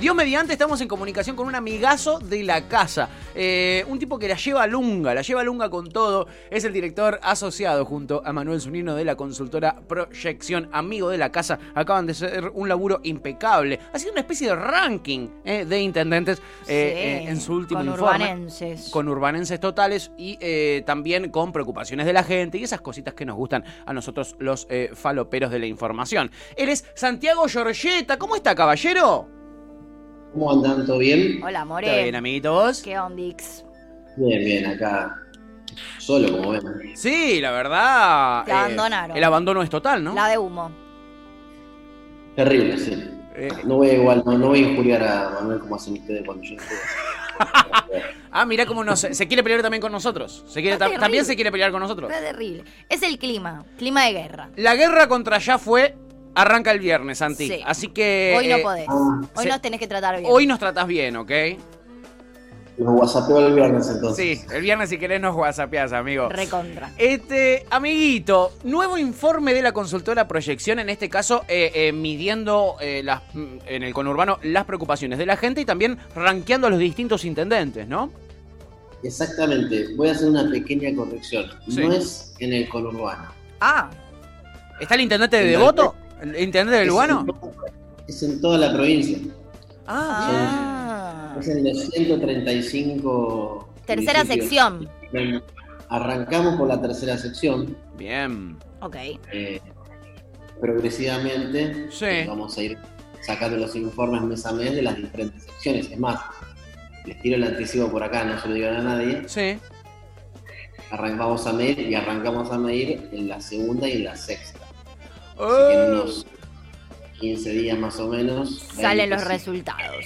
Dios mediante, estamos en comunicación con un amigazo de la casa. Eh, un tipo que la lleva lunga, la lleva lunga con todo. Es el director asociado junto a Manuel Zunino de la consultora Proyección, amigo de la casa. Acaban de hacer un laburo impecable. Ha sido una especie de ranking eh, de intendentes eh, Sí, en su último con informe. urbanenses. Con urbanenses totales y también con preocupaciones de la gente y esas cositas que nos gustan a nosotros los faloperos de la información. Él es Santiago Giorgetta. ¿Cómo está, caballero? ¿Cómo andan? ¿Todo bien? Hola, More. ¿Está bien, amiguito, vos? ¿Qué ondix? Bien, bien, acá. Solo, como ven. Sí, la verdad. Te eh, abandonaron. el abandono es total, ¿no? La de humo. Terrible, sí. Eh, No voy a igual, no, no voy a injuriar a Manuel como hacen ustedes cuando yo estuve. ah, mirá cómo nos, se quiere pelear también con nosotros. Se quiere, Está también se quiere pelear con nosotros. Fue terrible. Es el clima. Clima de guerra. La guerra contra allá fue. Arranca el viernes, Santi. Sí. Así que. Hoy no eh, podés. Ah, Hoy se- nos tenés que tratar bien. Hoy nos tratás bien, ¿ok? Los whatsappeo el viernes entonces. Sí, el viernes si querés nos whatsappeás, amigo. Recontra. Este, amiguito, nuevo informe de la consultora Proyección, en este caso eh, eh, midiendo eh, las, mm, en el conurbano las preocupaciones de la gente y también rankeando a los distintos intendentes, ¿no? Exactamente. Voy a hacer una pequeña corrección. Sí. No es en el conurbano. Ah, ¿Está el intendente de El Devoto? ¿El intendente de Es Lugano? en to- Es en toda la provincia. Ah, ah. Es en los 135. Tercera sección. Arrancamos por la tercera sección. bien. Ok. eh, progresivamente Sí. eh, vamos a ir sacando los informes mes a mes de las diferentes secciones. Es más, les tiro el anticipo por acá, no se lo digan a nadie. Sí. Arrancamos a medir y arrancamos a medir en la segunda y en la sexta. Así que en unos 15 días más o menos. Salen los 20, resultados.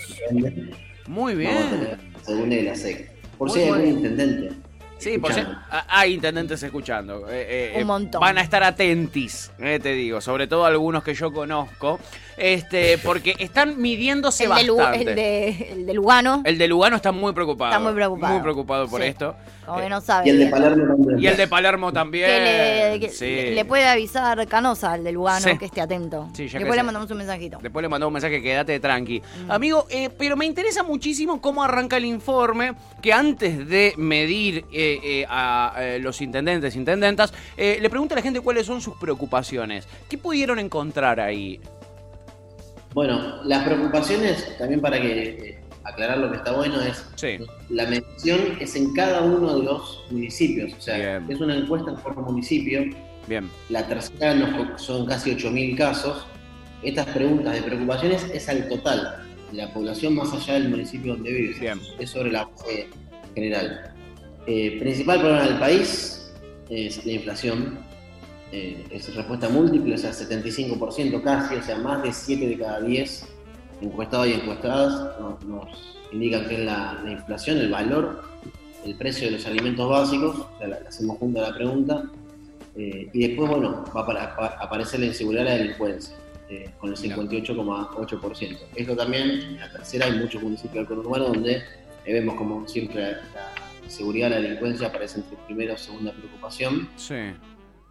Muy Vamos a bien. tener la segunda y la sexta. Por Muy si hay algún intendente. Sí, por si ah, hay intendentes escuchando. Eh, eh, Un montón. Van a estar atentis, eh, te digo. Sobre todo algunos que yo conozco. Este, porque están midiéndose El de, Lu- bastante. el, de, el de Lugano, El de Lugano está muy preocupado. Está muy preocupado. Muy preocupado por Sí. esto. Como que Eh, no sabe. Y el de. Palermo también. Y el de Palermo también. Que le, que sí. le- puede avisar Canosa al de Lugano Sí. que esté atento. Sí, ya que Después le sé. mandamos un mensajito. Después le mandó un mensaje, quédate tranqui. Mm. Amigo, eh, pero me interesa muchísimo cómo arranca el informe, que antes de medir eh, eh, a eh, los intendentes, intendentas, eh, le pregunta a la gente cuáles son sus preocupaciones. ¿Qué pudieron encontrar ahí? Bueno, las preocupaciones, también para que eh, aclarar lo que está bueno, es Sí. la medición es en cada uno de los municipios. O sea, Bien. es una encuesta por municipio. Bien. La tercera nos- son casi 8.000 casos. Estas preguntas de preocupaciones es al total de la población más allá del municipio donde vive. Bien. Es sobre la base general. Eh, principal problema del país es la inflación. Eh, es respuesta múltiple, o sea, 75% casi, o sea, más de 7 de cada 10 encuestados y encuestadas nos, nos indican que es la, la inflación, el valor, el precio de los alimentos básicos, o sea, la, la hacemos junto a la pregunta, eh, y después, bueno, va a apa- apa- aparecer la inseguridad y la delincuencia, eh, con el 58,8%. Esto también, en la tercera, hay muchos municipios del conurbano donde eh, vemos como siempre la, la seguridad la delincuencia aparecen entre primera o segunda preocupación. Sí.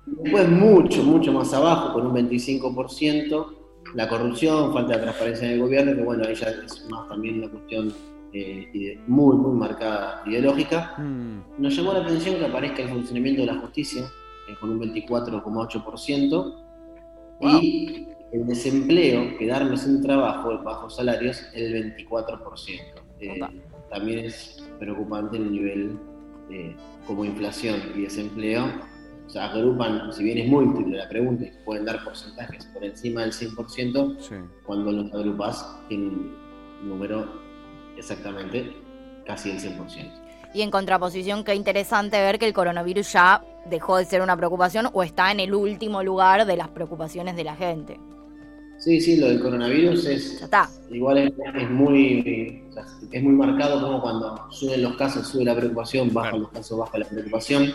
Después mucho, mucho más abajo, con un 25%, la corrupción, falta de transparencia en el gobierno, que bueno, ahí ya es más también una cuestión eh, muy, muy marcada ideológica. Mm, Nos llamó la atención que aparezca el funcionamiento de la justicia, eh, con un 24,8%, y el desempleo, quedarme sin trabajo, bajos salarios, el 24%. Eh, también es preocupante el nivel eh, como inflación y desempleo. O sea, agrupan, si bien es múltiple la pregunta, y se pueden dar porcentajes por encima del 100%, sí. cuando los agrupas tienen un número exactamente casi el 100%. Y en contraposición, qué interesante ver que el coronavirus ya dejó de ser una preocupación o está en el último lugar de las preocupaciones de la gente. Sí, sí, lo del coronavirus es, Ya está. igual es, es muy es muy marcado como cuando suben los casos sube la preocupación, bajan Claro. los casos baja la preocupación.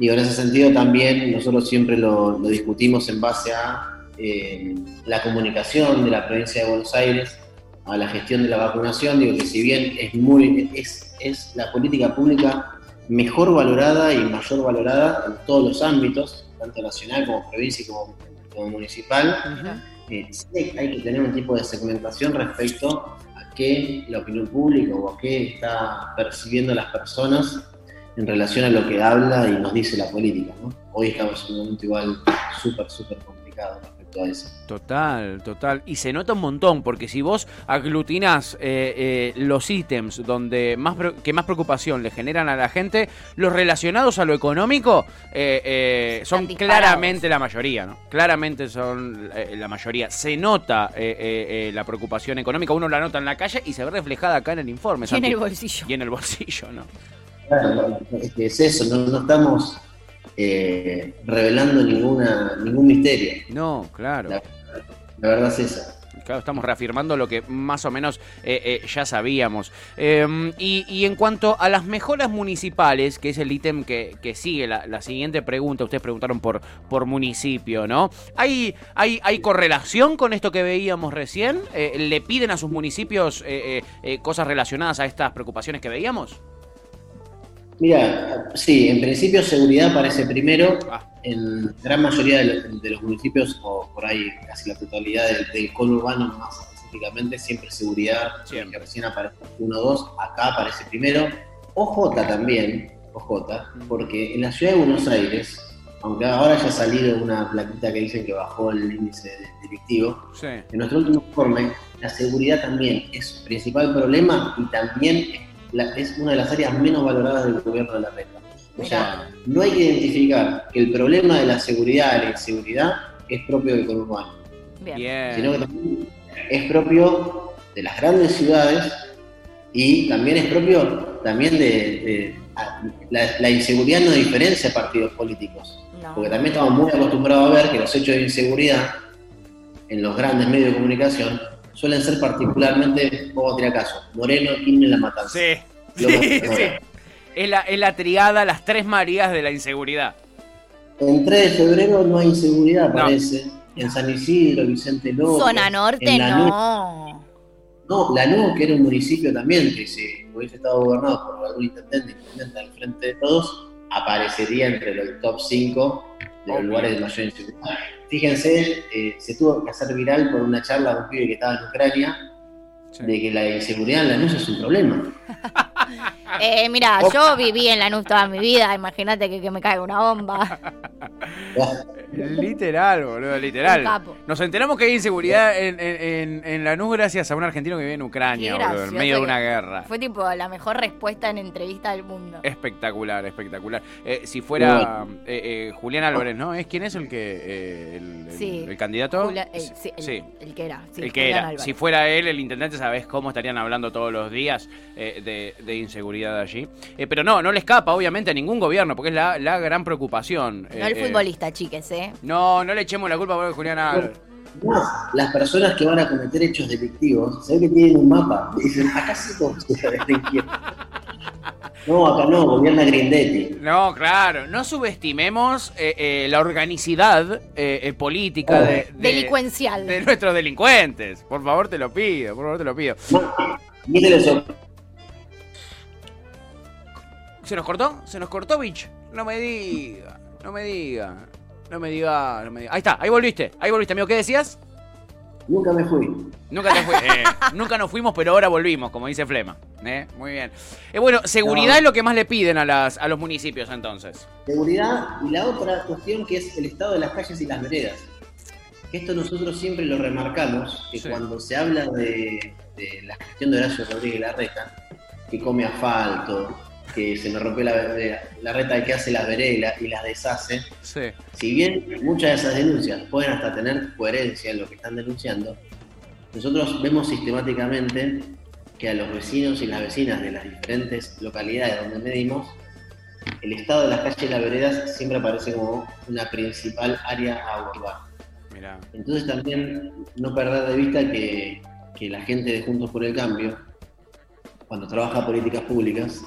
Y en ese sentido también nosotros siempre lo, lo discutimos en base a eh, la comunicación de la provincia de Buenos Aires, a la gestión de la vacunación. Digo que si bien es muy es, es la política pública mejor valorada y mayor valorada en todos los ámbitos, tanto nacional como provincia y como, como municipal. Eh, sí hay que tener un tipo de segmentación respecto a qué la opinión pública o a qué está percibiendo las personas en relación a lo que habla y nos dice la política. ¿no? Hoy estamos en un momento igual súper, súper complicado respecto a eso. Total, total. Y se nota un montón, porque si vos aglutinás eh, eh, los ítems donde más que más preocupación le generan a la gente, los relacionados a lo económico eh, eh, son claramente la mayoría, ¿no? Claramente son eh, la mayoría. Se nota eh, eh, eh, la preocupación económica, uno la nota en la calle y se ve reflejada acá en el informe. Y en Santi. el bolsillo. Y en el bolsillo, ¿no? Claro, es eso, no, no estamos eh, revelando ninguna, ningún misterio. No, claro. La, la verdad es esa. Claro, estamos reafirmando lo que más o menos eh, eh, ya sabíamos. Eh, y, y en cuanto a las mejoras municipales, que es el ítem que, que sigue la, la siguiente pregunta, ustedes preguntaron por, por municipio, ¿no? ¿Hay, hay, ¿Hay correlación con esto que veíamos recién? Eh, ¿Le piden a sus municipios eh, cosas relacionadas a estas preocupaciones que veíamos? Mira, sí, en principio seguridad aparece primero. Ah. En gran mayoría de los, de los municipios, o por ahí casi la totalidad del, del conurbano más específicamente, siempre seguridad, Siempre. que recién aparece 1 2, acá aparece primero. OJ también, OJ, porque en la ciudad de Buenos Aires, aunque ahora haya salido una plaquita que dicen que bajó el índice delictivo, Sí. en nuestro último informe, la seguridad también es principal problema y también es, la- es una de las áreas menos valoradas del gobierno de la reta. O sea, no hay que identificar que el problema de la seguridad la inseguridad es propio del conurbano, Bien. sino que también es propio de las grandes ciudades y también es propio también de, la, la inseguridad no diferencia partidos políticos. No. Porque también estamos muy acostumbrados a ver que los hechos de inseguridad en los grandes medios de comunicación suelen ser particularmente, vamos a tirar caso, Moreno, Kirchner, La Matanza. Sí. Sí. Es la, es la triada, las tres Marías de la inseguridad. En 3 de febrero no hay inseguridad, No. parece. En San Isidro, Vicente López. Zona norte en Lanús. no. No, Lanús, que era un municipio también, que si hubiese estado gobernado por algún intendente, intendente al frente de todos, aparecería entre los top 5 de los lugares de mayor inseguridad. Fíjense, eh, se tuvo que hacer viral por una charla de un pibe que estaba en Ucrania, Sí. de que la inseguridad en Lanús es un problema. Eh, mira, yo viví en Lanús toda mi vida. Imagínate que, que me caiga una bomba. Literal, boludo, literal. Nos enteramos que hay inseguridad en, en, en, Lanús gracias a un argentino que vive en Ucrania, boludo, en medio de una guerra. Fue tipo la mejor respuesta en entrevista del mundo. Espectacular, espectacular. Eh, si fuera eh, eh, Julián Álvarez, ¿no? ¿Es quién es el que eh, el, el- Sí. el candidato? Julia- el, sí, el, Sí. el que era. sí, el que Julián era. Álvarez. Si fuera él, el intendente, ¿sabés cómo estarían hablando todos los días eh, de, de inseguridad allí? Eh, pero no, no le escapa, obviamente, a ningún gobierno, porque es la, la gran preocupación. No el Eh, eh, futbolista, chiques, ¿eh? no, no le echemos la culpa a Julián Álvarez. No, las personas que van a cometer hechos delictivos, se ve que tienen un mapa. Y dicen, acá sí. No, acá no, gobierna Grindetti. No, claro, no subestimemos eh, eh, la organicidad eh, eh, política de, de- Delincuencial. de nuestros delincuentes. Por favor, te lo pido, por favor, te lo pido. No, y se les ocurre ¿Se nos cortó? ¿Se nos cortó, bitch? No me diga, no me diga, no me diga, no me diga. Ahí está, ahí volviste, ahí volviste, amigo. ¿Qué decías? Nunca me fui. Nunca, te fui- eh, nunca nos fuimos, pero ahora volvimos, como dice Flema. ¿eh? Muy bien. Eh, bueno, seguridad No. es lo que más le piden a, las, a los municipios, entonces. Seguridad y la otra cuestión que es el estado de las calles y las veredas. Esto nosotros siempre lo remarcamos, que Sí. cuando se habla de, de la gestión de Horacio Rodríguez Larreta, que come asfalto, que se me rompió la, la reta que hace las veredas y las deshace, Sí. si bien muchas de esas denuncias pueden hasta tener coherencia en lo que están denunciando, nosotros vemos sistemáticamente que a los vecinos y las vecinas de las diferentes localidades donde medimos, el estado de las calles y las veredas siempre aparece como una principal área a abordar. Mirá. Entonces también no perder de vista que, que la gente de Juntos por el Cambio, cuando trabaja políticas públicas,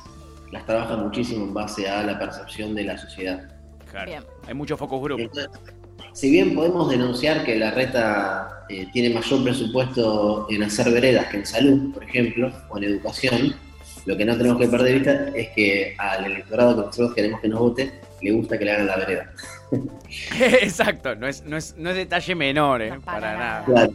las trabaja muchísimo en base a la percepción de la sociedad. Claro. Bien. Hay muchos focus group. Entonces, si bien podemos denunciar que la reta eh, tiene mayor presupuesto en hacer veredas que en salud, por ejemplo, o en educación, Lo que no tenemos que perder de vista es que al electorado que nosotros queremos que nos vote, le gusta que le hagan la vereda. Exacto, no es, no, es, no es detalle menor, ¿eh? No, para para nada. Claro.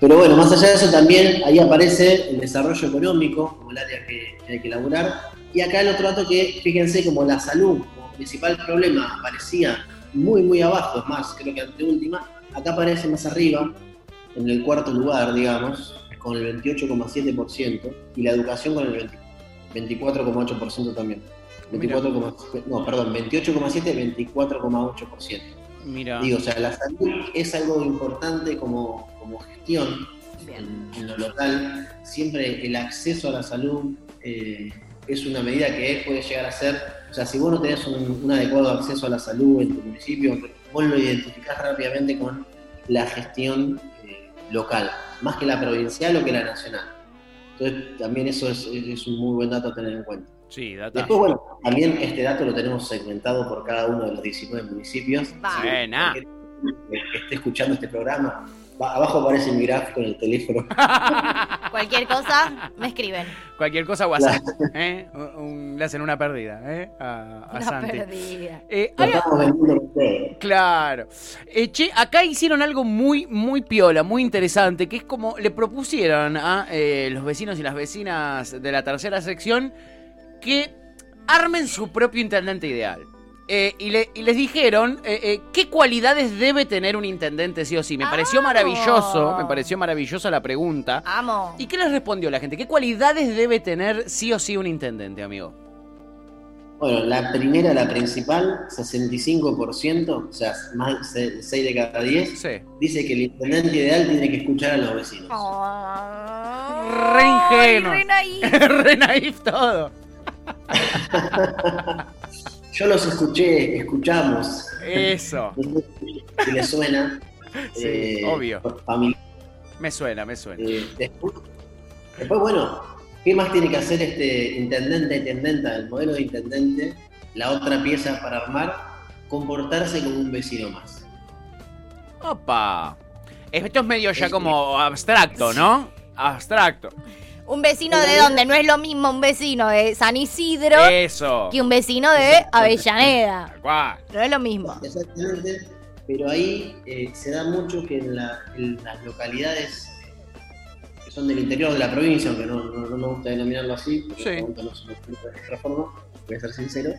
Pero bueno, más allá de eso también ahí aparece el desarrollo económico como el área que, que hay que elaborar. Y acá el otro dato que, fíjense, como la salud como principal problema aparecía muy, muy abajo, es más, creo que anteúltima, acá aparece más arriba, en el cuarto lugar, digamos, con el 28,7% y la educación con el 20 24,8% también. 24, no, perdón, 28,7, 24,8%. Mira. Digo, o sea, la salud es algo importante como, como gestión en, en lo local. Siempre el acceso a la salud eh, es una medida que puede llegar a ser, o sea, si vos no tenés un, un adecuado acceso a la salud en tu municipio, vos lo identificás rápidamente con la gestión eh, local, más que la provincial o que la nacional. Entonces, también eso es, es un muy buen dato a tener en cuenta. Sí, data. Después, bueno, también este dato lo tenemos segmentado por cada uno de los 19 municipios. Buena. Que, que esté escuchando este programa, abajo aparece mi gráfico en el teléfono. Cualquier cosa, me escriben. Cualquier cosa, WhatsApp. ¿eh? Un- un- le hacen una pérdida ¿eh? a, a Una Santi. perdida. Eh, hay-. Claro. Eh, che, acá hicieron algo muy, muy piola, muy interesante, que es como le propusieron a eh, los vecinos y las vecinas de la tercera sección que armen su propio intendente ideal. Eh, y, le- y les dijeron eh, eh, qué cualidades debe tener un intendente sí o sí. Me pareció Ah. maravilloso, me pareció maravillosa la pregunta. Amo. ¿Y qué les respondió la gente? ¿Qué cualidades debe tener sí o sí un intendente, amigo? Bueno, la primera, la principal, 65%, o sea, más de 6 de cada 10, Sí. dice que el intendente ideal tiene que escuchar a los vecinos. Oh, Re ingenuo. re naif. Re naif todo. Yo los escuché, escuchamos. Eso. Si les suena. Sí, eh, obvio. familiar. Me suena, me suena. Eh, después, después, bueno, ¿qué más tiene que hacer este intendente, intendenta, el modelo de intendente? La otra pieza para armar, comportarse como un vecino más. Opa. Esto es medio ya como abstracto, ¿no? Abstracto. Un vecino de donde no es lo mismo un vecino de San Isidro Eso. que un vecino de Avellaneda. No es lo mismo. Exactamente, pero ahí eh, se da mucho que en, la- en las localidades que son del interior de la provincia, aunque no, no- no me gusta denominarlo así, porque Sí. los puntos no escritos de otra forma, voy a ser sincero,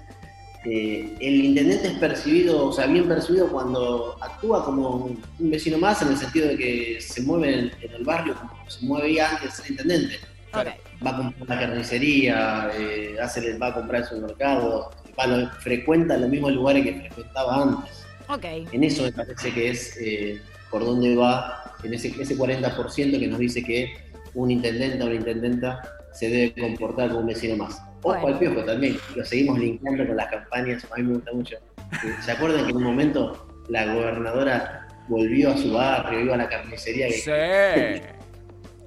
eh, el intendente es percibido, o sea, bien percibido cuando actúa como un, vecino más, en el sentido de que se mueve en, en el barrio como se movía antes de ser intendente. Va a comprar la carnicería, eh, hace, va a comprar el supermercado, va a lo- frecuenta los mismos lugares que frecuentaba antes. Ok. En eso me parece que es eh, por dónde va, en ese, ese 40% que nos dice que un intendente o una intendenta se debe comportar como un vecino más. Ojo Bueno. al piojo también, lo seguimos linkeando con las campañas, a mí me gusta mucho. ¿Se acuerdan que en un momento la gobernadora volvió a su barrio, iba a la carnicería? que- Sí.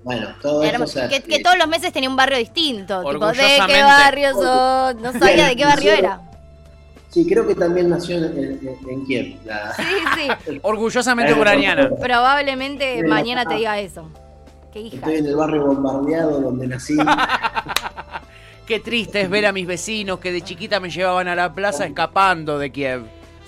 Bueno, todo esto... Hermo- o sea, que, que todos los meses tenía un barrio distinto. Tipo, ¿de qué barrio sos? No sabía de qué barrio era. Sí, creo que también nació en, en- en Kiev. la- Sí, sí. Orgullosamente ucraniana. Probablemente mañana te diga eso. Qué hija. Estoy en el barrio bombardeado donde nací. Qué triste es ver a mis vecinos que de chiquita me llevaban a la plaza escapando de Kiev.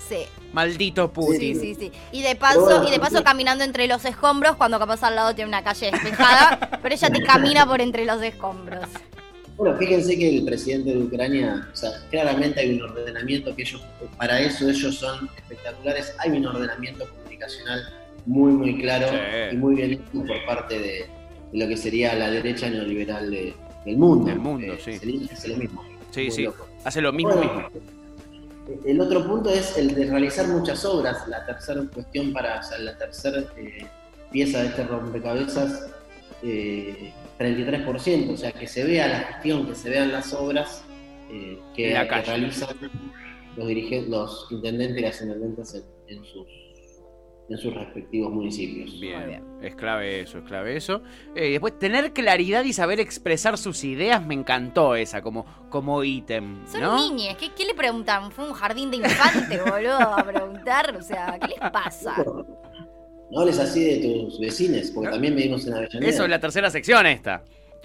Sí. Maldito Sí, Putin. sí, sí. Y de paso, y de paso caminando entre los escombros cuando capaz al lado tiene una calle despejada, pero ella te camina por entre los escombros. Bueno, fíjense que el presidente de Ucrania, o sea, claramente hay un ordenamiento que ellos, para eso ellos son espectaculares, hay un ordenamiento comunicacional muy, muy claro Sí. y muy bien hecho por parte de, de lo que sería la derecha neoliberal de- del mundo. Del mundo, Eh, sí. Se le dice lo mismo. Sí, Muy sí. loco. Hace lo mismo Bueno, mismo. El otro punto es el de realizar muchas obras. La tercera cuestión para, o sea, la tercera eh, pieza de este rompecabezas, eh, 33%, o sea, que se vea la gestión, que se vean las obras eh, que, la realizan los dirigentes, los intendentes y las intendentes en, en sus, en sus respectivos municipios. Muy Bien, bien. es clave eso, es clave eso. Eh, después, tener claridad y saber expresar sus ideas, me encantó esa como, como ítem, Son ¿no? niñes, ¿qué, qué le preguntan? ¿Fue un jardín de infante, boludo? A preguntar, o sea, ¿qué les pasa? No hables así de tus vecinos, porque también vivimos en Avellaneda. Eso es la tercera sección esta.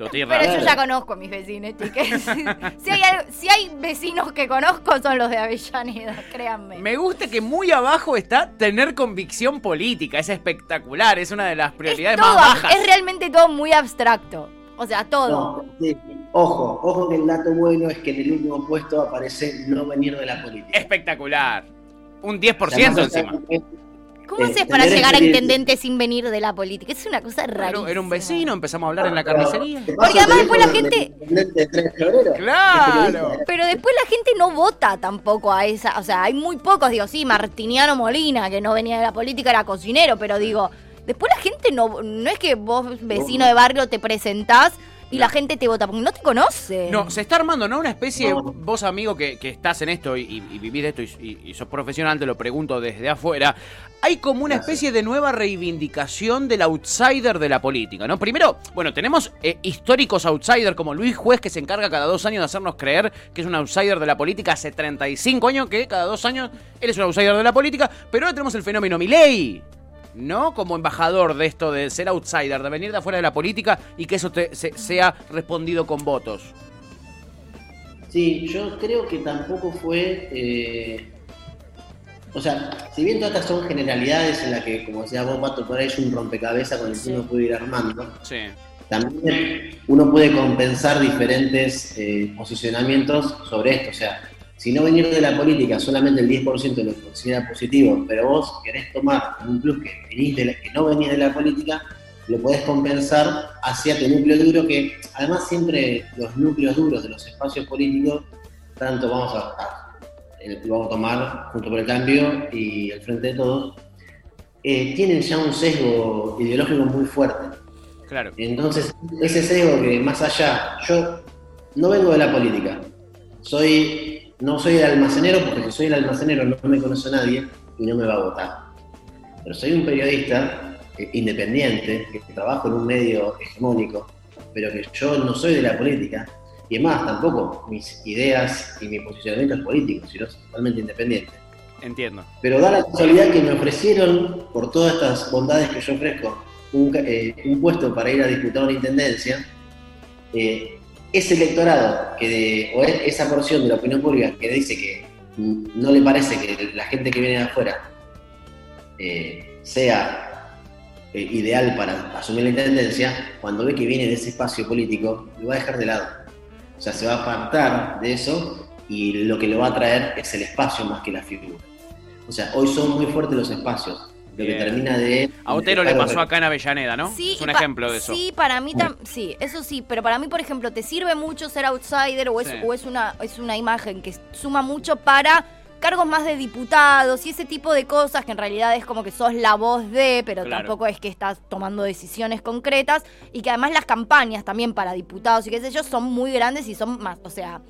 Pero yo ya conozco a mis vecinos, chiques. si, hay, algo- si hay vecinos que conozco son los de Avellaneda, créanme. Me gusta que muy abajo está tener convicción política. Es espectacular. Es una de las es, prioridades todo, más bajas. es realmente todo muy abstracto. O sea, todo. No, sí. Ojo, ojo que el dato bueno es que en el último puesto aparece no venir de la política. Espectacular. Un 10% O sea, más allá encima. ¿Cómo eh, haces para llegar a intendente sin venir de la política? Es una cosa Era, rarísima. era un vecino, empezamos a hablar en la carnicería. ¿te paso Porque además después la gente- del intendente de 3 de febrero? Claro. Pero después la gente no vota tampoco a esa. O sea, hay muy pocos, digo, sí, Martiniano Molina, que no venía de la política, era cocinero, pero digo, después la gente no. No es que vos, vecino de barrio, te presentás y la gente te vota, porque no te conoce. No, se está armando, ¿no? Una especie, No. vos amigo que, que estás en esto y, y- y vivís de esto y, y- y sos profesional, te lo pregunto desde afuera. Hay como una especie de nueva reivindicación del outsider de la política, ¿no? Primero, bueno, tenemos eh, históricos outsiders como Luis Juez que se encarga cada dos años de hacernos creer que es un outsider de la política hace 35 años, que cada dos años él es un outsider de la política, pero ahora tenemos el fenómeno Milei. ¿No? Como embajador de esto de ser outsider, de venir de afuera de la política y que eso te- se- sea respondido con votos. Sí, yo creo que tampoco fue. eh, o sea, si bien todas estas son generalidades en las que, como decía vos, Pato, por ahí es un rompecabezas con el que Sí. uno puede ir armando, Sí. también uno puede compensar diferentes eh, posicionamientos sobre esto. O sea, si no venir de la política solamente el 10% lo considera positivo, pero vos querés tomar un plus que, venís de la- que no venís de la política, lo podés compensar hacia tu núcleo duro, que además siempre los núcleos duros de los espacios políticos, tanto vamos a, a- vamos a tomar junto por el cambio y el frente de todos, eh, tienen ya un sesgo ideológico muy fuerte. Claro. Entonces, ese sesgo que más allá, yo no vengo de la política, soy, no soy el almacenero, porque si soy el almacenero no me conoce nadie y no me va a votar. Pero soy un periodista eh, independiente, que trabajo en un medio hegemónico, pero que yo no soy de la política, y además tampoco mis ideas y mi posicionamiento es político, sino totalmente independiente. Entiendo. Pero da la casualidad que me ofrecieron, por todas estas bondades que yo ofrezco, un, eh, un puesto para ir a disputar una intendencia. eh, ese electorado, que de- o esa porción de la opinión pública que dice que no le parece que la gente que viene de afuera eh, sea eh, ideal para asumir la intendencia, cuando ve que viene de ese espacio político, lo va a dejar de lado. O sea, se va a apartar de eso y lo que lo va a traer es el espacio más que la figura. O sea, hoy son muy fuertes los espacios, lo que termina de... A Otero le pasó acá en Avellaneda, ¿no? Sí, es un ejemplo de eso. Sí, para mí tam- sí, eso sí, pero para mí, por ejemplo, te sirve mucho ser outsider o es, Sí. o es una es una imagen que suma mucho para cargos más de diputados y ese tipo de cosas que en realidad es como que sos la voz de, pero Claro. tampoco es que estás tomando decisiones concretas y que además las campañas también para diputados y qué sé yo son muy grandes y son más, o sea,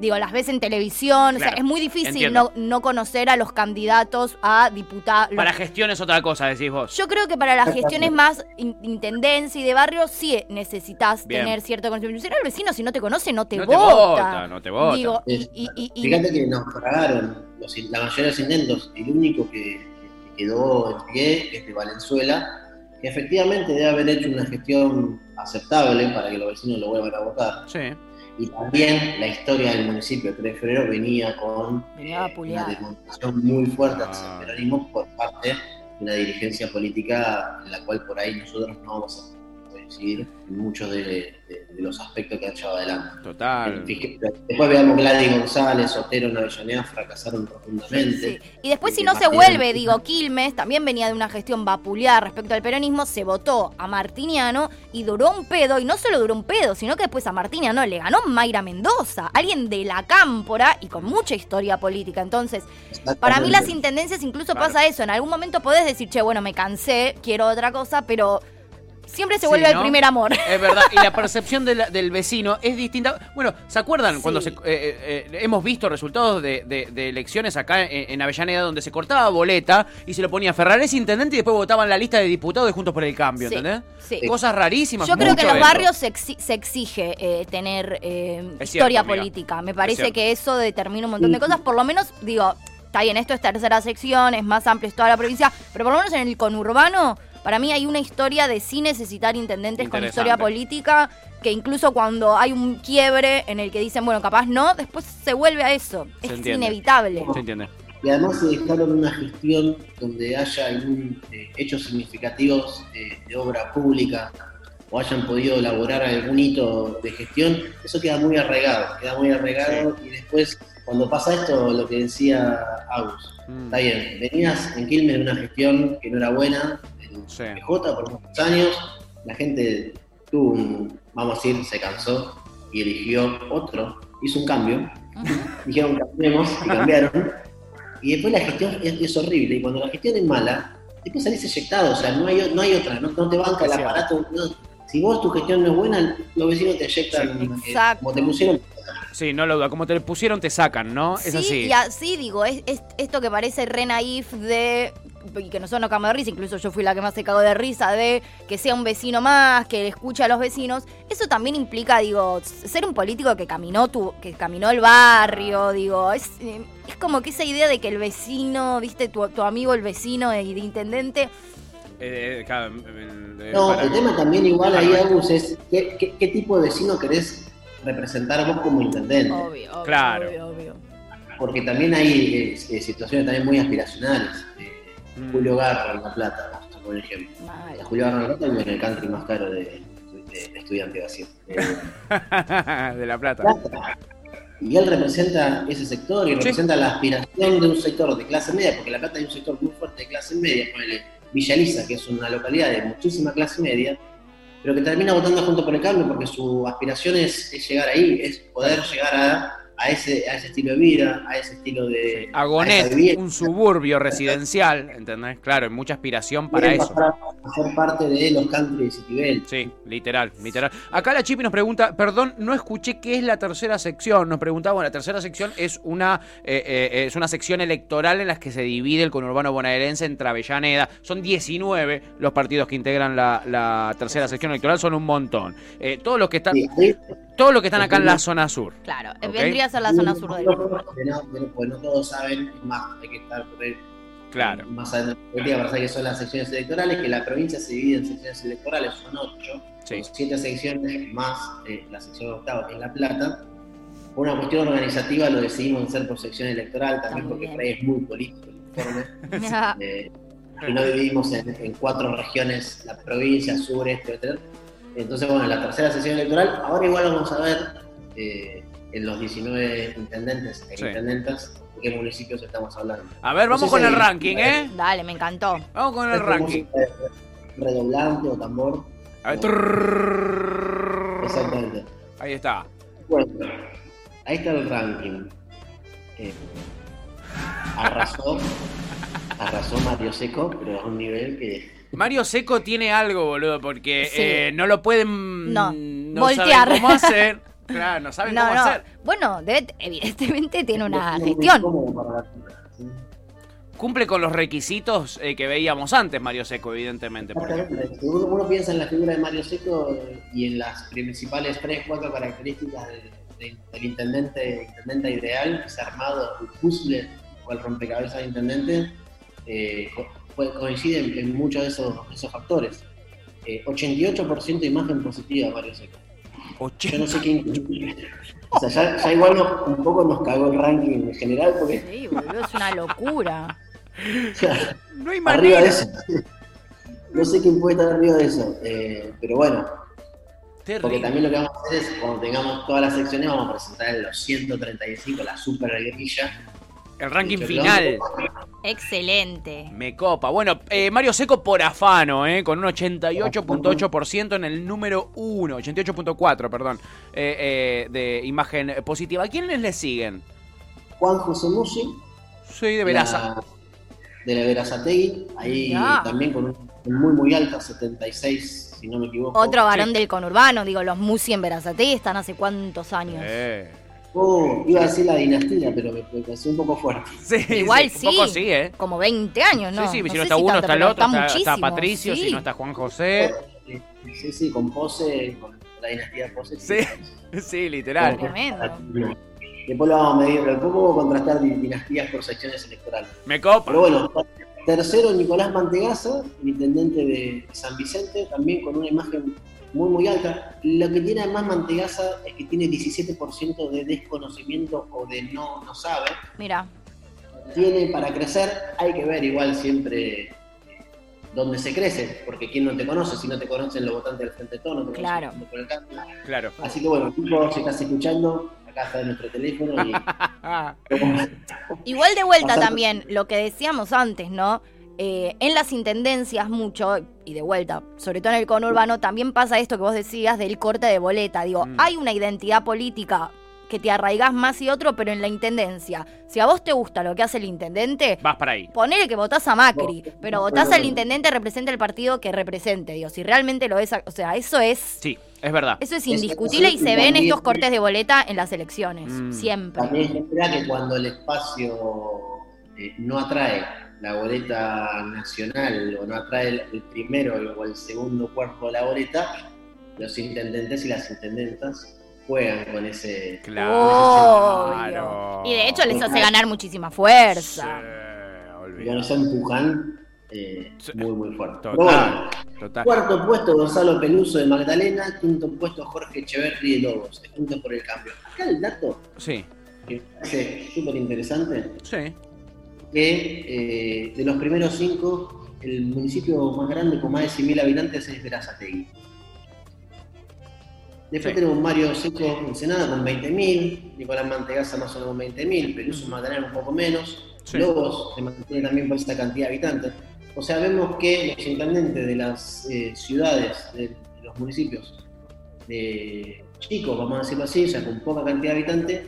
digo, las ves en televisión, o sea, es muy difícil no, no conocer a los candidatos a diputados. Para gestión es otra cosa, decís vos. Yo creo que para las gestiones más in- intendencia y de barrio sí necesitas Bien. tener cierto conocimiento. Si no, el vecino, si no te conoce, no te No te vota. no te vota. Digo, y, Es- y- y- y- Fíjate que nos pagaron los- la mayoría de los intentos, el único que, que quedó en pie es de Valenzuela, que efectivamente debe haber hecho una gestión aceptable para que los vecinos lo vuelvan a votar. Sí. Y también la historia del municipio de 3 de febrero venía con Venía eh, una demostración muy fuerte hacia Ah. el peronismo por parte de una dirigencia política en la cual por ahí nosotros no vamos a en muchos de, de- de los aspectos que han llevado adelante. Total. Después veamos Gladys González, Otero en Avellaneda fracasaron sí. rotundamente. Y después, si no se vuelve, digo, Quilmes también venía de una gestión vapuleada respecto al peronismo, se votó a Martiniano y duró un pedo, y no solo duró un pedo, sino que después a Martiniano le ganó Mayra Mendoza, alguien de la cámpora y con mucha historia política. Entonces, Para mí las intendencias incluso Claro. pasa eso. En algún momento podés decir, che, bueno, me cansé, quiero otra cosa, pero siempre se Sí, vuelve ¿no? el primer amor. Es verdad, y la percepción de la- del vecino es distinta. Bueno, ¿se acuerdan Sí. cuando se, eh, eh, eh, hemos visto resultados de, de- de elecciones acá en, en Avellaneda donde se cortaba boleta y se lo ponía Ferrares intendente y después votaban la lista de diputados de Juntos por el Cambio, Sí, ¿entendés? sí. Cosas rarísimas. Yo creo que en los barrios se, exi- se exige eh, tener eh, Es historia cierto, amiga. política. Me parece que eso determina un montón de cosas. Por lo menos, digo, está bien, esto es tercera sección, es más amplio, es toda la provincia, pero por lo menos en el conurbano para mí hay una historia de sí necesitar intendentes con historia política, que incluso cuando hay un quiebre en el que dicen, bueno, capaz no, después se vuelve a eso. Es entiende. inevitable. Se entiende. Y además se dejaron una gestión donde haya algún, eh, hechos significativos eh, de obra pública o hayan podido elaborar algún hito de gestión, eso queda muy arraigado, queda muy arraigado y después cuando pasa esto, lo que decía Agus, mm. está bien, venías en Quilmes de una gestión que no era buena, en sí. PJ por muchos años, la gente tuvo un, vamos a decir, se cansó y eligió otro, hizo un cambio, dijeron cambiemos y cambiaron. y después la gestión es, horrible, y cuando la gestión es mala, después salís eyectado, o sea, no hay, no hay otra, no, te banca el aparato. No, si vos tu gestión no es buena, los vecinos te eyectan eh, como te pusieron Sí, no lo duda. Como te pusieron, te sacan, ¿no? Sí, es así. Y así digo, es, esto que parece re naif de. Y que nosotros no cama de risa, incluso yo fui la que más se cagó de risa, de que sea un vecino más, que escuche a los vecinos. Eso también implica, digo, ser un político que caminó tu, que caminó el barrio, digo, es, eh, es como que esa idea de que el vecino, viste, tu, tu amigo el vecino y de intendente. Eh, eh, cada, eh, no, el tema también igual ahí, Agus, es qué, qué tipo de vecino querés representáramos como intendente. Obvio, obvio claro. Porque también hay eh, eh, situaciones también muy aspiracionales. Eh, mm. Julio Garro en La Plata, por ejemplo. Julio Garro en La Plata es el country más caro de, de, de estudiante de de La Plata. Y él representa ese sector y representa la aspiración de un sector de clase media, porque La Plata es un sector muy fuerte de clase media, como el Villaliza, que es una localidad de muchísima clase media, pero que termina votando junto por el cambio porque su aspiración es, es llegar ahí, es poder llegar a a ese, a ese estilo de vida, a ese estilo de. Sí. Un suburbio residencial, ¿entendés? Claro, hay mucha aspiración para eso. Para ser parte de los country de Citibel. Sí, literal, literal. Acá la Chipi nos pregunta, perdón, no escuché qué es la tercera sección. Nos preguntaba, bueno, la tercera sección es una, eh, eh, eh, es una sección electoral en la que se divide el conurbano bonaerense entre Avellaneda. Son 19 los partidos que integran la, tercera sección electoral, son un montón. Todos los que están. Todos los que están acá en la zona sur. Claro, vendría a la zona sur del Porque no todos saben, más, hay que estar claro. más adentro de la que son las secciones electorales, que la provincia se divide en secciones electorales, son ocho, sí. siete secciones más eh, la sección octava, que es La Plata. Por una cuestión organizativa lo decidimos hacer por sección electoral, también, también. porque es muy político el informe. eh, y no dividimos en, cuatro regiones la provincia, sur, este, etc. Entonces, bueno, la tercera sesión electoral, ahora igual vamos a ver eh, en los 19 intendentes e sí. intendentas, ¿de qué municipios estamos hablando? A ver, vamos con el ranking, ¿eh? Dale, me encantó. Vamos con el este ranking. Redoblante o tambor. A ver. Exactamente. Ahí está. Bueno, ahí está el ranking. Eh, arrasó, arrasó Mario Seco, pero a un nivel que... Mario Seco tiene algo, boludo, porque sí. eh, no lo pueden no. no voltear. Saben cómo hacer. Claro, no saben No, cómo no. hacer. Bueno, debe- evidentemente tiene una gestión. Cumple con los requisitos eh, que veíamos antes, Mario Seco, evidentemente. Uno, uno piensa en la figura de Mario Seco eh, y en las principales tres, cuatro características de- de- del intendente, intendente ideal, ese armado, el puzzle o el rompecabezas de intendente, eh, co- co- coincide en, muchos de esos, esos factores. Eh, 88% de imagen positiva Mario Seco. Yo no sé quién. O sea, ya, ya igual nos- un poco nos cagó el ranking en general porque Sí, boludo, es una locura. No hay arriba de manera. eso. No sé quién puede estar arriba de eso, eh, pero bueno, Porque también lo que vamos a hacer es, cuando tengamos todas las secciones, vamos a presentar en los 135, la super grilla. El ranking final. Excelente. Me copa. Bueno, eh, Mario Seco por afano, eh, con un 88.8% en el número 1, 88.4, perdón, eh, eh, de imagen positiva. ¿Quiénes le siguen? Juan José Musi, Soy de Veraza. de la Verazategui, ahí Ya. también con un muy muy alta, 76, si no me equivoco. Otro varón Sí. del conurbano, digo, los Musi en Verazate están hace cuántos años. Eh. Oh, iba a decir la dinastía, pero me, me pareció un poco fuerte. Sí, Igual sí. Un poco sí, ¿eh? Como 20 años, ¿no? sí, sí, No si no está uno, tanto, está el otro, está, está muchísimo, Patricio, sí. si no está Juan José. Sí, sí, con Pose, con la dinastía Pose. Sí, sí, literal. Tremendo. Después lo vamos a medir, pero a contrastar di- dinastías por secciones electorales. Me copa. Pero bueno, Tercero, Nicolás Mantegaza, el intendente de San Vicente, también con una imagen muy, muy alta. Lo que tiene además Mantegaza es que tiene 17% de desconocimiento o de no, no sabe. Mira, Tiene para crecer, hay que ver igual siempre eh, dónde se crece, porque quién no te conoce, si no te conocen los votantes del Frente de Todo, no te Claro. conocen por el cambio. Claro. Así que bueno, tipo, si estás escuchando, acá está nuestro teléfono y Igual de vuelta también, lo que decíamos antes, ¿no? Eh, en las intendencias mucho, y de vuelta, sobre todo en el conurbano, también pasa esto que vos decías del corte de boleta. Digo, Mm. hay una identidad política que te arraigás más y otro, pero en la intendencia. Si a vos te gusta lo que hace el intendente, Vas para ahí. ponele que votás a Macri, pero votás al intendente representa el partido que represente. Digo, si realmente lo es, o sea, eso es... Sí, es verdad. Eso es indiscutible y se ve en también- estos cortes de boleta en las elecciones, Mm. siempre. también se espera que cuando el espacio eh, no atrae la boleta nacional o no atrae el, el primero o el segundo cuerpo de la boleta, los intendentes y las intendentas juegan con ese... Claro. Y de hecho les hace ganar muchísima fuerza. Sí, y con ese empujan eh, muy, muy fuerte. Bueno, Total, total. Cuarto puesto Gonzalo Peluso de Magdalena, quinto puesto Jorge Echeverri de Lobos, de Juntos por el Cambio. Acá el dato Sí, que me parece súper interesante, sí. Que eh, de los primeros cinco, el municipio más grande con más de 100.000 habitantes es Verazategui. Después Sí. tenemos Mario Seco Ensenada con 20.000, Nicolás Mantegaza más o menos con 20.000, Peluso Magdalena un poco menos, Sí. Lobos se mantiene también por esta cantidad de habitantes. O sea, vemos que los intendentes de las eh, ciudades, de, de los municipios de chicos, vamos a decirlo así, o sea, con poca cantidad de habitantes,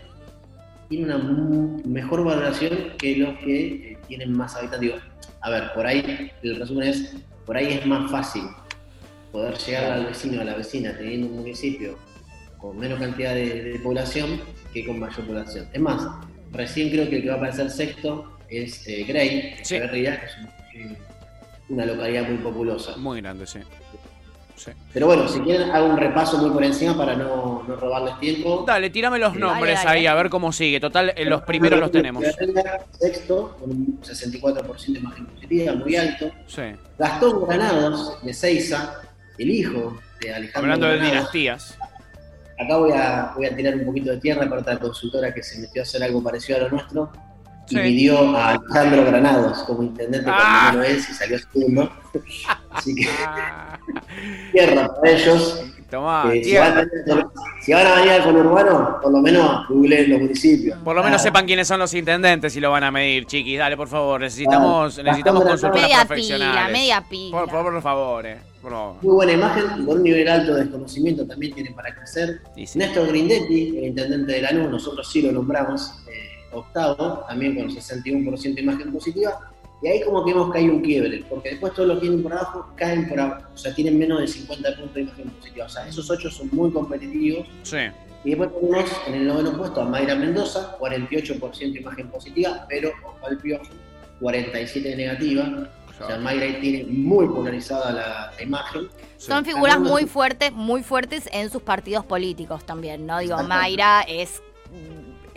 tienen una mejor valoración que los que eh, tienen más habitantes. Digo, a ver, por ahí, el resumen es, por ahí es más fácil poder llegar al vecino, a la vecina, teniendo un municipio con menos cantidad de, de población que con mayor población. Es más, recién creo que el que va a aparecer sexto es eh, Grey, Sí. Que es eh, una localidad muy populosa. Muy grande, sí. Sí. Pero bueno, si quieren, hago un repaso muy por encima para no, no robarles tiempo. Dale, tírame los nombres dale. ahí, a ver cómo sigue. Total, eh, los primeros los tenemos. Sexto, con un 64% de imagen positiva, muy alto. Sí. Gastón Granados, de Seiza, el hijo de Alejandro Hablando de Granados. dinastías. Acá voy a, voy a tirar un poquito de tierra para otra consultora que se metió a hacer algo parecido a lo nuestro y Sí. midió a Alejandro Granados como intendente Ah. cuando vino él y salió segundo. Así que Ah, tierra para ellos. Tomá, Eh, si, van a, si van a venir al conurbano, por lo menos googleen los municipios. Por lo menos Ah, sepan quiénes son los intendentes y lo van a medir, chiquis. Dale, por favor. Necesitamos, Ah, necesitamos consultoras Media pila, profesionales. media pila. Por favor, por favor, eh. Por favor. Muy buena imagen, con un nivel alto de desconocimiento también tiene para crecer. Y sí. Néstor Grindetti, el intendente de Lanús, nosotros sí lo nombramos, eh, octavo, también con 61% de imagen positiva. Y ahí como que vemos que hay un quiebre, porque después todos los que tienen por abajo caen por abajo, o sea, tienen menos de 50 puntos de imagen positiva. O sea, esos ocho son muy competitivos. Sí. Y después tenemos en el noveno puesto a Mayra Mendoza, 48% de imagen positiva, pero ojo al piojo, 47% de negativa. O sea, Mayra ahí tiene muy polarizada la, la imagen. Sí. Son figuras muy fuertes, muy fuertes en sus partidos políticos también, ¿no? Digo. Mayra es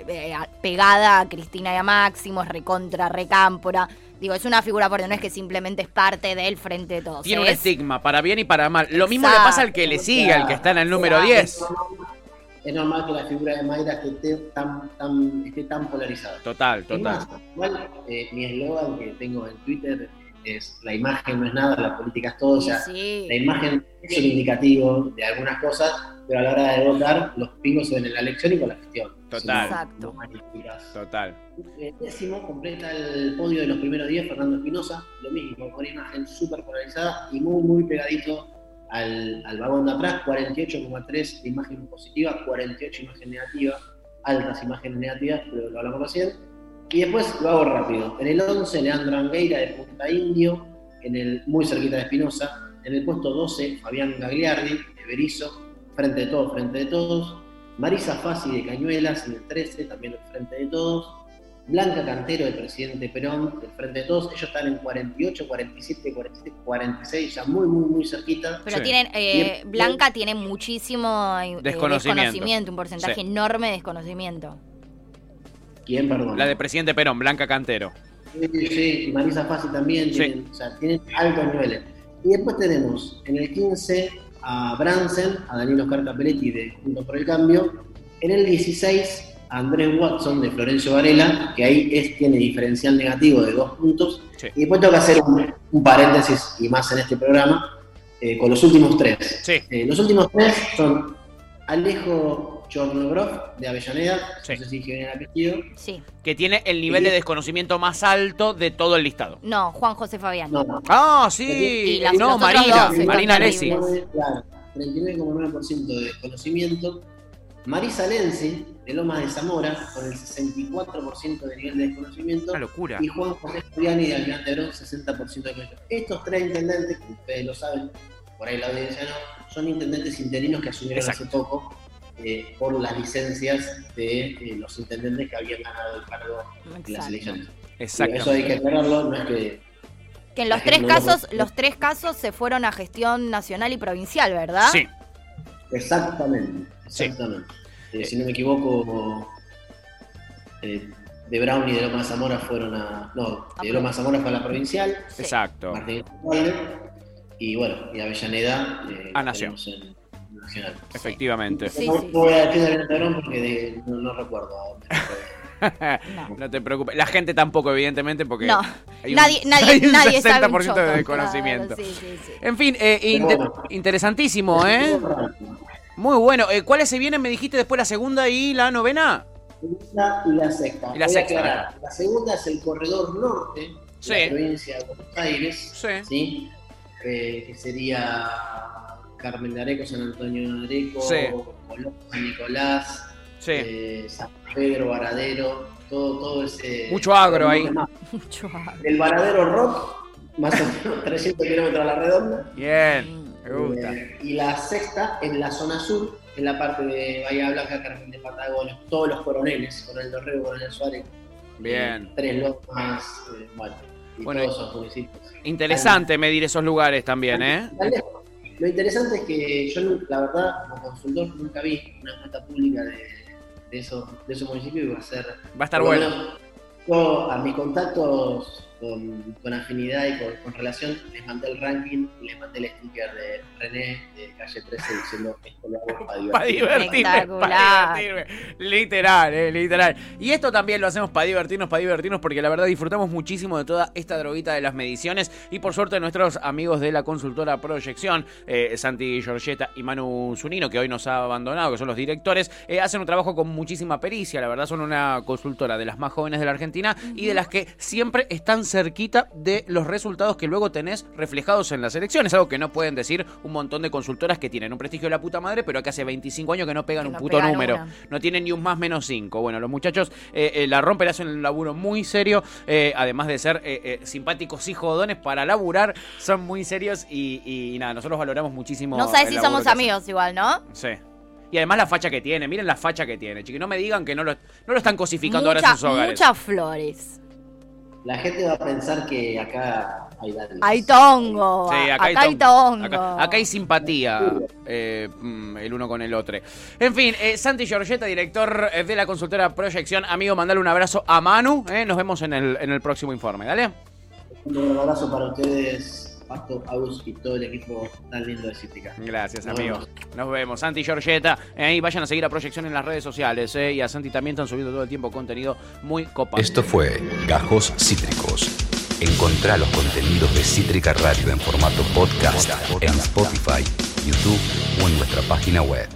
eh, pegada a Cristina y a Máximo, es recontra, recámpora. Digo, es una figura porque no es que simplemente es parte del frente de todos. Tiene un es- estigma para bien y para mal. Lo mismo le pasa al que le sigue, al que está en el número Exacto. 10. Es normal que la figura de Mayra esté tan, tan, esté tan polarizada. Total, total. más, igual eh, mi eslogan que tengo en Twitter es la imagen no es nada, la política es todo. O sea, sí. la imagen es un indicativo de algunas cosas, pero a la hora de votar, los pingos se ven en la elección y con la gestión. Total. Exacto. Total. Eh, décimo completa el podio de los primeros 10 Fernando Espinosa, lo mismo, con imagen súper polarizada y muy, muy pegadito al, al vagón de atrás, 48,3 de imagen positiva, 48 imagen negativa, altas imágenes negativas, pero lo hablamos recién. Y después lo hago rápido. En el 11, Leandro Angueira de Punta Indio, en el, muy cerquita de Espinosa. En el puesto 12, Fabián Gagliardi de Berizo, frente de todos, frente de todos. Marisa Fassi de Cañuelas en el 13, también el frente de todos. Blanca Cantero del presidente Perón, del Frente de Todos, ellos están en 48, 47, 47, 46, ya muy, muy, muy cerquita. Pero Sí. tienen, eh. Blanca tiene muchísimo eh, Desconocimiento. desconocimiento, un porcentaje Sí. enorme de desconocimiento. ¿Quién, perdón? La de presidente Perón, Blanca Cantero. Sí, sí, y Marisa Fassi también, Sí. o sea, tienen altos niveles. Y después tenemos en el 15 a Bransen, a Daniel Oscar Capelletti de Juntos por el Cambio. En el 16 a Andrés Watson de Florencio Varela, que ahí es, tiene diferencial negativo de dos puntos. Sí. Y después tengo que hacer un, un paréntesis y más en este programa eh, con los últimos tres. Sí. Eh, los últimos tres son Alejo Chornogrov de Avellaneda, Sí. no sé si dije bien el apellido. Sí. Que tiene el nivel de desconocimiento más alto de todo el listado. No, Juan José Fabián. No, no. Ah, Y sí. las- No, Marina. dos Marina. Alessi. Claro, 39,9% de desconocimiento. Marisa Lenzi, de Lomas de Zamora, con el 64% de nivel de desconocimiento. Una locura. Y Juan José Juliani de Almirante Brown, 60% de desconocimiento. Estos tres intendentes, que ustedes lo saben, por ahí la audiencia no, son intendentes interinos que asumieron Exacto. hace poco eh, por las licencias de eh, los intendentes que habían ganado el cargo en las elecciones. Exacto. Eso hay que aclararlo, no es que Que en los tres no lo casos, los tres casos se fueron a gestión nacional y provincial, ¿verdad? Sí. Exactamente, Sí. exactamente. Eh, si no me equivoco, eh, de Brown y de Loma Zamora fueron a. No, de Loma Zamora fue a la provincial, Sí. Exacto. Martín y bueno, y Avellaneda. eh, A Nación. tenemos en Nacional. Efectivamente. Sí, no, sí. no voy a decir de Almirante Brown porque de- no, no recuerdo a dónde fue. No. No te preocupes. La gente tampoco, evidentemente, porque. No, hay un- nadie, nadie, hay un nadie sabe un 60% choto, de desconocimiento. claro, sí, sí, sí. En fin, eh, inter- Pero bueno. interesantísimo, ¿eh? Muy bueno. Eh, ¿Cuáles se vienen? Me dijiste después la segunda y la novena. segunda y la sexta. Y la Voy sexta, aclarar. La segunda es el corredor norte de Sí. la provincia de Buenos Aires. Sí. ¿sí? Eh, que sería Carmen de Areco, San Antonio de Areco, Sí. Colón, San Nicolás, Sí. eh, San Pedro, Varadero, todo, todo ese. Mucho agro ahí. Mucho agua. El Varadero Rock, más o menos 300 kilómetros a la redonda. Bien. Me gusta. Eh, y la sexta en la zona sur, en la parte de Bahía Blanca, Carmen de Patagonia, todos los coroneles, Coronel Dorrego, Coronel Suárez. Bien. eh, Tres Lomas, eh, bueno, y Bueno, todos esos municipios. Interesante medir esos lugares también, ¿eh? Lo interesante es que yo, la verdad, como consultor, nunca vi una encuesta pública de, de, esos, de esos municipios y va a ser. Va a estar bueno. menos, Yo a mis contactos con, con afinidad y con, con relación les mandé el ranking y les mandé el sticker de René de calle 13 diciendo esto lo hago para Para divertirme. divertirme, para divertirme. Literal, eh, literal. Y esto también lo hacemos para divertirnos, para divertirnos, porque la verdad disfrutamos muchísimo de toda esta droguita de las mediciones. Y por suerte, nuestros amigos de la consultora Proyección, eh, Santi Giorgetta y Manu Zunino, que hoy nos ha abandonado, que son los directores, eh, hacen un trabajo con muchísima pericia. La verdad, son una consultora de las más jóvenes de la Argentina y de las que siempre están cerquita de los resultados que luego tenés reflejados en las elecciones. Algo que no pueden decir un montón de consultoras que tienen un prestigio de la puta madre, pero que hace 25 años que no pegan Que un no puto pegan número. una. No tienen ni un más menos 5. Bueno, los muchachos eh, eh, la rompen, hacen un laburo muy serio, eh, además de ser eh, simpáticos y jodones para laburar, son muy serios y, y nada, nosotros valoramos muchísimo. No sabes si somos hacen. amigos igual, ¿no? Sí. Y además la facha que tiene, miren la facha que tiene, chiqui. No me digan que no lo, no lo están cosificando ahora en Mucha- sus hogares. muchas flores. La gente va a pensar que acá hay. Hay tongo. Sí, acá, hay ton- tongo. Acá, acá hay simpatía eh, mm, el uno con el otro. En fin, eh, Santi Giorgetta, director eh, de la consultora Proyección. Amigo, mandale un abrazo a Manu. eh, nos vemos en el, en el próximo informe. Dale. Un abrazo para ustedes, Pasto, Agus y todo el equipo tan lindo de Cítrica. Gracias, Nos amigo. vemos. Nos vemos. Santi Giorgetta. eh, y vayan a seguir a Proyección en las redes sociales. eh, y a Santi también están subiendo todo el tiempo contenido muy copado. Esto fue Gajos Cítricos. Encontrá los contenidos de Cítrica Radio en formato podcast en Spotify, YouTube o en nuestra página web.